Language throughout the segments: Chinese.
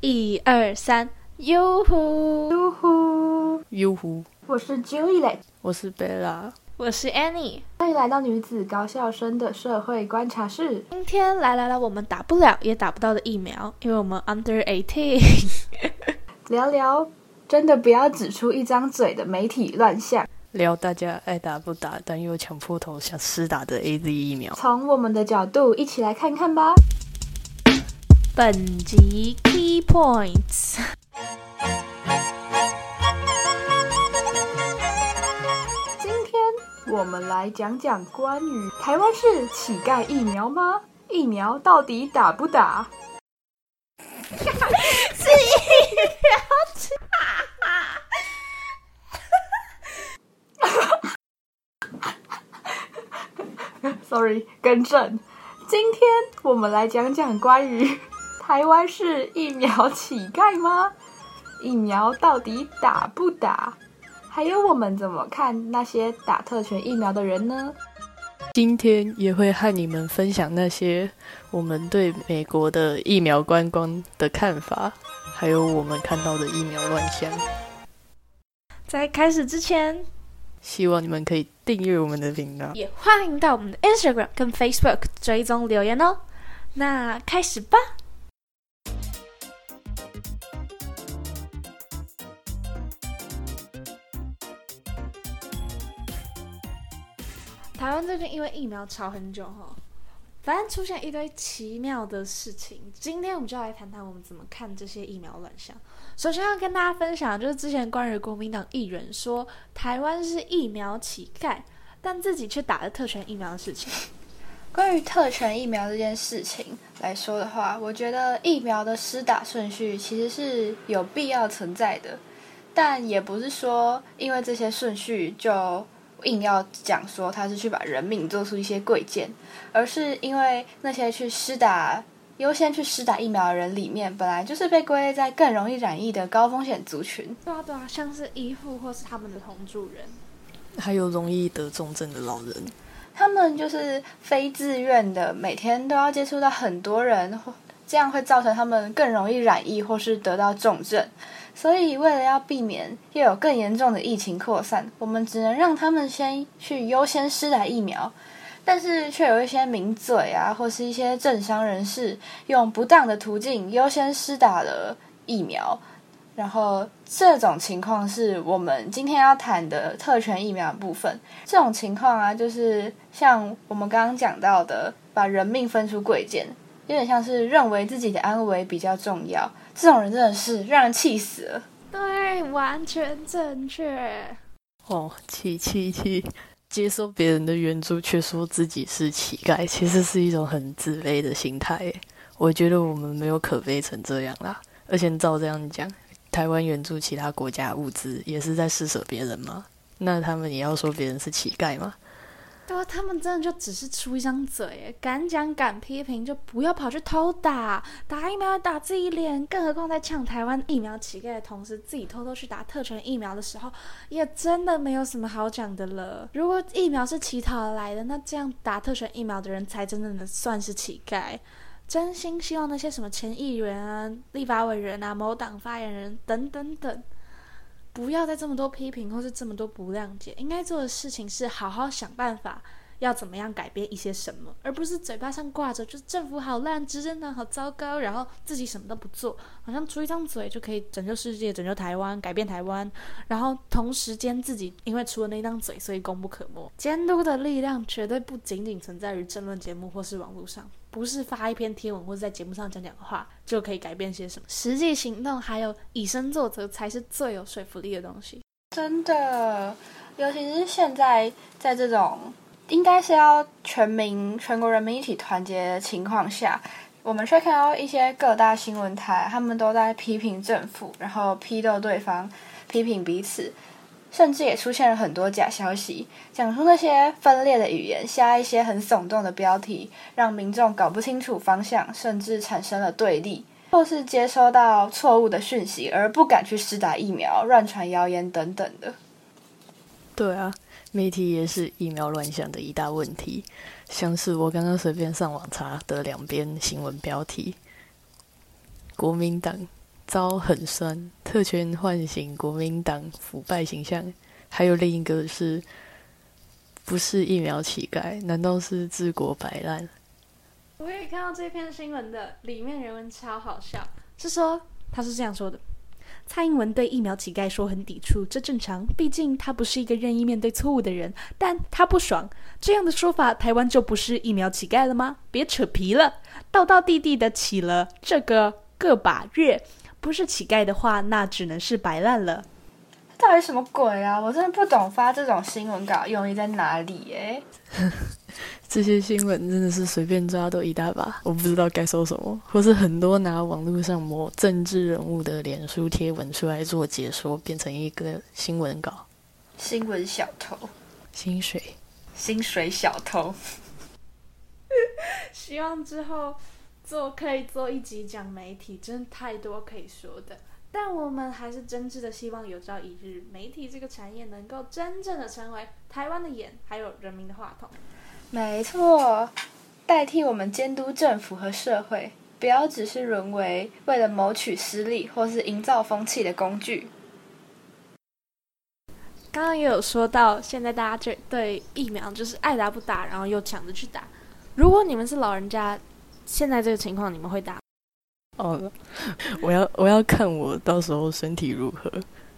一二三，哟呼！哟呼！哟呼！我是 Julie，我是 Bella，，我是 Annie，欢迎来到女子高校生的社会观察室。今天来来来我们打不了也打不到的疫苗，因为我们 under eighteen。聊聊真的不要只出一张嘴的媒体乱象，聊大家爱打不打，但又强迫头想施打的 A Z 疫苗。从我们的角度一起来看看吧。本集 key points。今天我们来讲讲关于台湾是乞丐疫苗吗？疫苗到底打不打？是疫苗。Sorry，更正。今天我们来讲讲关于。台湾是疫苗乞丐吗？疫苗到底打不打？还有我们怎么看那些打特权疫苗的人呢？今天也会和你们分享那些我们对美国的疫苗观光的看法，还有我们看到的疫苗乱象。在开始之前，希望你们可以订阅我们的频道，也欢迎到我们的 Instagram 跟 Facebook 追踪留言哦。那开始吧。最近因为疫苗吵很久哈，反正出现一堆奇妙的事情。今天我们就来谈谈我们怎么看这些疫苗乱象。首先要跟大家分享，就是之前关于国民党议员说台湾是疫苗乞丐，但自己却打了特权疫苗的事情。关于特权疫苗这件事情来说的话，我觉得疫苗的施打顺序其实是有必要存在的，但也不是说因为这些顺序就。硬要讲说他是去把人命做出一些贵贱，而是因为那些去施打优先去施打疫苗的人里面，本来就是被归类在更容易染疫的高风险族群。对啊对啊，像是医护或是他们的同住人，还有容易得重症的老人，他们就是非自愿的，每天都要接触到很多人，这样会造成他们更容易染疫或是得到重症。所以，为了要避免又有更严重的疫情扩散，我们只能让他们先去优先施打疫苗。但是，却有一些名嘴啊，或是一些政商人士，用不当的途径优先施打了疫苗。然后，这种情况是我们今天要谈的特权疫苗部分。这种情况啊，就是像我们刚刚讲到的，把人命分出贵贱，有点像是认为自己的安危比较重要。这种人真的是让人气死了。对，完全正确。哦，气气气！接受别人的援助，却说自己是乞丐，其实是一种很自卑的心态。我觉得我们没有可悲成这样啦。而且照这样讲，台湾援助其他国家物资，也是在施舍别人吗？那他们也要说别人是乞丐吗？对，他们真的就只是出一张嘴，敢讲敢批评，就不要跑去偷打，打疫苗要打自己脸，更何况在抢台湾疫苗乞丐的同时，自己偷偷去打特权疫苗的时候，也真的没有什么好讲的了。如果疫苗是乞讨来的，那这样打特权疫苗的人才真正的算是乞丐。真心希望那些什么前议员啊、立法委员啊、某党发言人等等等。不要再这么多批评，或是这么多不谅解。应该做的事情是好好想办法，要怎么样改变一些什么，而不是嘴巴上挂着就是政府好烂，执政党好糟糕，然后自己什么都不做，好像出一张嘴就可以拯救世界、拯救台湾、改变台湾。然后同时间自己因为出了那张嘴，所以功不可没。监督的力量绝对不仅仅存在于政论节目或是网络上。不是发一篇贴文或者在节目上讲讲话就可以改变些什么，实际行动还有以身作则才是最有说服力的东西。真的，尤其是现在在这种应该是要全民、全国人民一起团结的情况下，我们却看到一些各大新闻台他们都在批评政府，然后批斗对方，批评彼此。甚至也出现了很多假消息，讲出那些分裂的语言，下一些很耸动的标题，让民众搞不清楚方向，甚至产生了对立，或是接收到错误的讯息而不敢去施打疫苗，乱传谣言等等的。对啊，媒体也是疫苗乱象的一大问题。像是我刚刚随便上网查的两边新闻标题：国民党遭很酸，特权唤醒国民党腐败形象。还有另一个是，不是疫苗乞丐？难道是治国摆烂？我也看到这篇新闻的里面人文超好笑，是说他是这样说的：蔡英文对疫苗乞丐说很抵触，这正常，毕竟他不是一个愿意面对错误的人，但他不爽这样的说法，台湾就不是疫苗乞丐了吗？别扯皮了，道道地地的起了这个个把月，不是乞丐的话，那只能是白烂了。到底什么鬼啊？我真的不懂发这种新闻稿用意在哪里哎。这些新闻真的是随便抓都一大把，我不知道该说什么，或是很多拿网络上某政治人物的脸书贴文出来做解说，变成一个新闻稿。新闻小偷，薪水，薪水小偷。希望之后做可以做一集讲媒体，真的太多可以说的。但我们还是真挚的希望，有朝一日媒体这个产业能够真正的成为台湾的眼，还有人民的话筒。没错，代替我们监督政府和社会，不要只是沦为为了谋取私利或是营造风气的工具。刚刚也有说到，现在大家就对疫苗就是爱打不打，然后又抢着去打。如果你们是老人家，现在这个情况，你们会打？哦，我要我要看我到时候身体如何。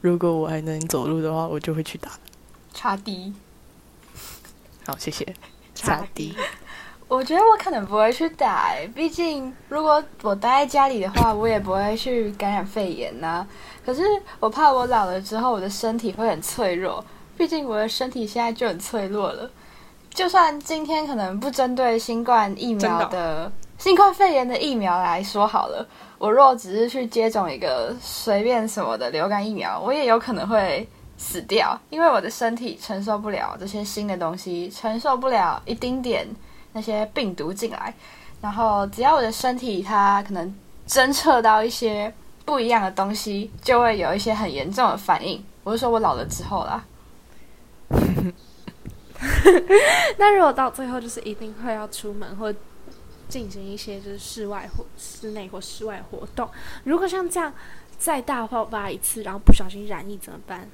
如果我还能走路的话，我就会去打。差低。好，谢谢。差低。我觉得我可能不会去打，毕竟如果我待在家里的话，我也不会去感染肺炎呐。可是我怕我老了之后，我的身体会很脆弱。毕竟我的身体现在就很脆弱了。就算今天可能不针对新冠疫苗的。新冠肺炎的疫苗来说好了，我若只是去接种一个随便什么的流感疫苗，我也有可能会死掉，因为我的身体承受不了这些新的东西，承受不了一丁点那些病毒进来。然后只要我的身体它可能侦测到一些不一样的东西，就会有一些很严重的反应。我是说我老了之后啦。那如果到最后就是一定会要出门或。进行一些就是室外或室内或室外活动。如果像这样再大爆发一次，然后不小心染疫怎么办？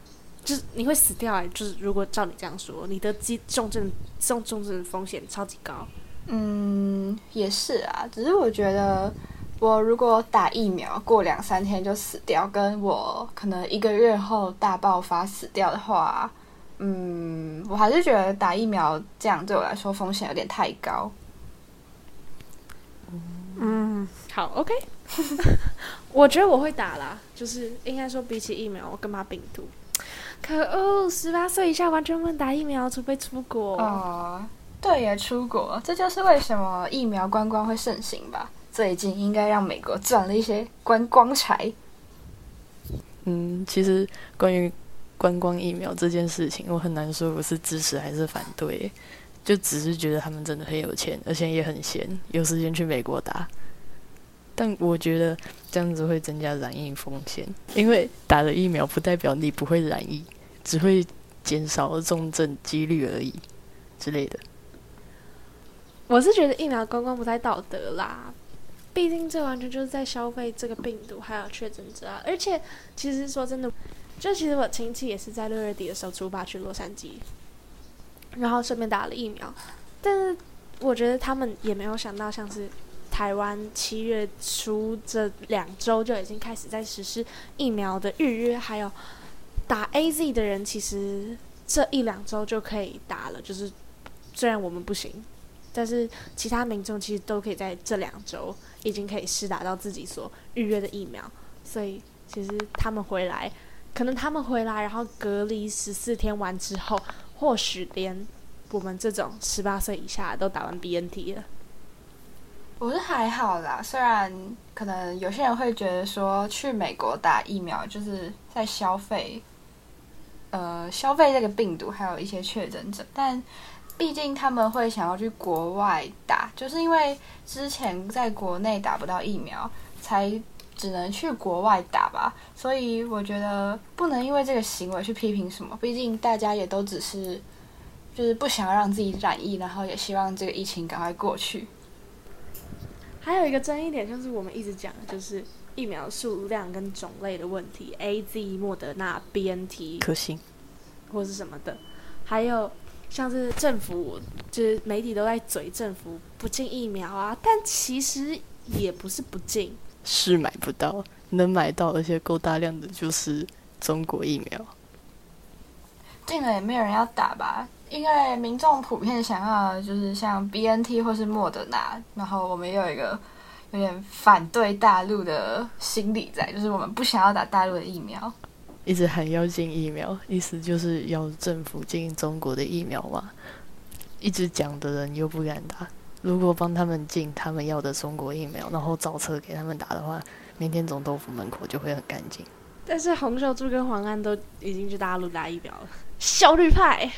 就是你会死掉哎！就是如果照你这样说，你的基重症重重症风险超级高。嗯，也是啊。只是我觉得，我如果打疫苗过两三天就死掉，跟我可能一个月后大爆发死掉的话，嗯，我还是觉得打疫苗这样对我来说风险有点太高。嗯，好，OK。我觉得我会打啦，就是应该说比起疫苗，我更怕病毒。可恶，十八岁以下完全不能打疫苗，除非出国。哦，对呀，出国，这就是为什么疫苗观光会盛行吧？最近应该让美国赚了一些观光财。嗯，其实关于观光疫苗这件事情，我很难说我是支持还是反对。就只是觉得他们真的很有钱，而且也很闲，有时间去美国打。但我觉得这样子会增加染疫风险，因为打了疫苗不代表你不会染疫，只会减少重症几率而已之类的。我是觉得疫苗观光不太道德啦，毕竟这完全就是在消费这个病毒还有确诊者啊。而且其实说真的，就其实我亲戚也是在六月底的时候出发去洛杉矶。然后顺便打了疫苗，但是我觉得他们也没有想到，像是台湾七月初这两周就已经开始在实施疫苗的预约，还有打 A Z 的人，其实这一两周就可以打了。就是虽然我们不行，但是其他民众其实都可以在这两周已经可以试打到自己所预约的疫苗。所以其实他们回来，可能他们回来然后隔离十四天完之后。或许连我们这种十八岁以下都打完 BNT 了，我是还好啦。虽然可能有些人会觉得说去美国打疫苗就是在消费，呃，消费这个病毒，还有一些确诊者，但毕竟他们会想要去国外打，就是因为之前在国内打不到疫苗，才只能去国外打吧。所以我觉得不能因为这个行为去批评什么，毕竟大家也都只是就是不想要让自己染疫，然后也希望这个疫情赶快过去。还有一个争议点就是我们一直讲的就是疫苗数量跟种类的问题，A、Z、莫德纳、B、N、T 可行。或是什么的，还有像是政府，就是媒体都在嘴政府不进疫苗啊，但其实也不是不进，是买不到，能买到而且够大量的就是中国疫苗。进了也没有人要打吧？因为民众普遍想要的就是像 B N T 或是莫德纳，然后我们又有一个有点反对大陆的心理在，就是我们不想要打大陆的疫苗。一直喊要进疫苗，意思就是要政府进中国的疫苗嘛。一直讲的人又不敢打，如果帮他们进他们要的中国疫苗，然后造车给他们打的话，明天总统府门口就会很干净。但是洪秀柱跟黄安都已经去大陆打疫苗了，效率派。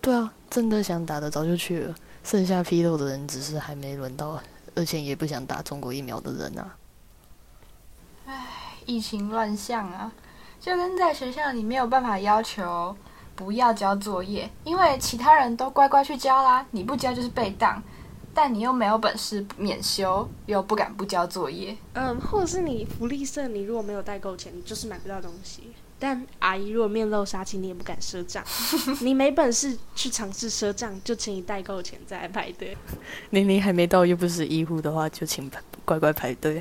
对啊，真的想打的早就去了，剩下批斗的人只是还没轮到，而且也不想打中国疫苗的人啊。唉疫情乱象啊，就跟在学校里没有办法要求不要交作业，因为其他人都乖乖去交啦，你不交就是被当，但你又没有本事免修，又不敢不交作业。嗯，或者是你福利社，你如果没有代购钱，你就是买不到东西。但阿姨如果面露杀气，你也不敢赊账。你没本事去尝试赊账，就请你代购钱再来排队。明明还没到，又不是医护的话，就请乖乖排队。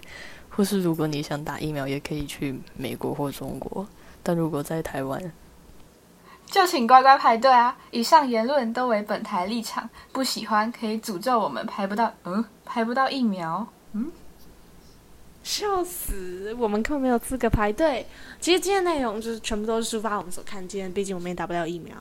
或是如果你想打疫苗，也可以去美国或中国。但如果在台湾，就请乖乖排队啊！以上言论都为本台立场，不喜欢可以诅咒我们排不到，嗯，排不到疫苗，嗯，笑死！我们根本没有资格排队。其实今天内容就是全部都是抒发我们所看见，毕竟我们也打不了疫苗。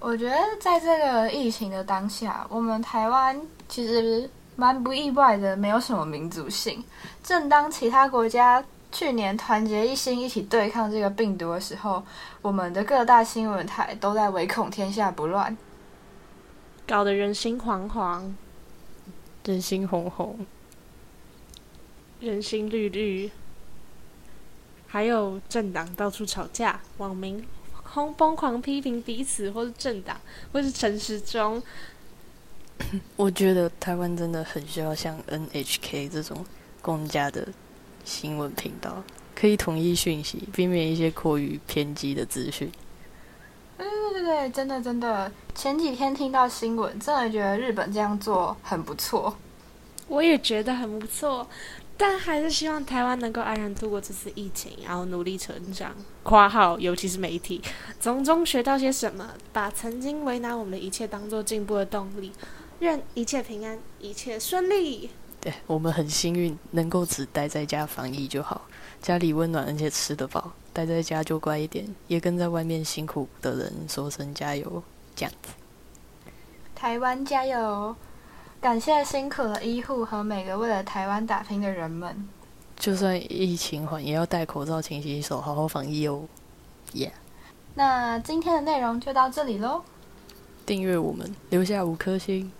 我觉得在这个疫情的当下，我们台湾其实。蛮不意外的，没有什么民族性。正当其他国家去年团结一心一起对抗这个病毒的时候，我们的各大新闻台都在唯恐天下不乱，搞得人心惶惶，人心惶惶，人心绿绿，还有政党到处吵架，网民疯疯狂批评彼此，或是政党，或是陈时中。我觉得台湾真的很需要像 NHK 这种公家的新闻频道，可以统一讯息，避免一些过于偏激的资讯。对对对对，真的真的，前几天听到新闻，真的觉得日本这样做很不错。我也觉得很不错，但还是希望台湾能够安然度过这次疫情，然后努力成长。括号，尤其是媒体，从中学到些什么，把曾经为难我们的一切当做进步的动力。愿一切平安，一切顺利。对我们很幸运，能够只待在家防疫就好，家里温暖而且吃得饱，待在家就乖一点，也跟在外面辛苦的人说声加油，这样子。台湾加油！感谢辛苦的医护和每个为了台湾打拼的人们。就算疫情缓，也要戴口罩、勤洗手，好好防疫哦。耶！那今天的内容就到这里喽。订阅我们，留下五颗星。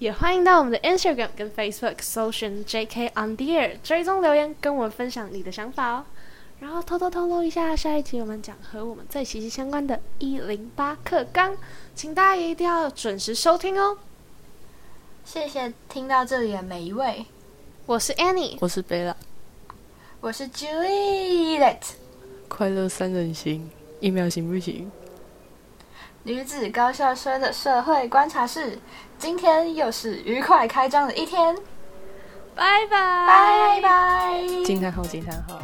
也欢迎到我们的 Instagram 跟 Facebook 搜寻 JK on the air，追踪留言跟我们分享你的想法哦。然后偷偷透露一下，下一集我们讲和我们最息息相关的“一零八课纲”，请大家一定要准时收听哦。谢谢听到这里的每一位，我是 Annie，我是贝拉，我是 Juliet，快乐三人行，一秒行不行？女子高校生的社会观察室，今天又是愉快开张的一天，拜拜。拜拜，惊叹号惊叹号。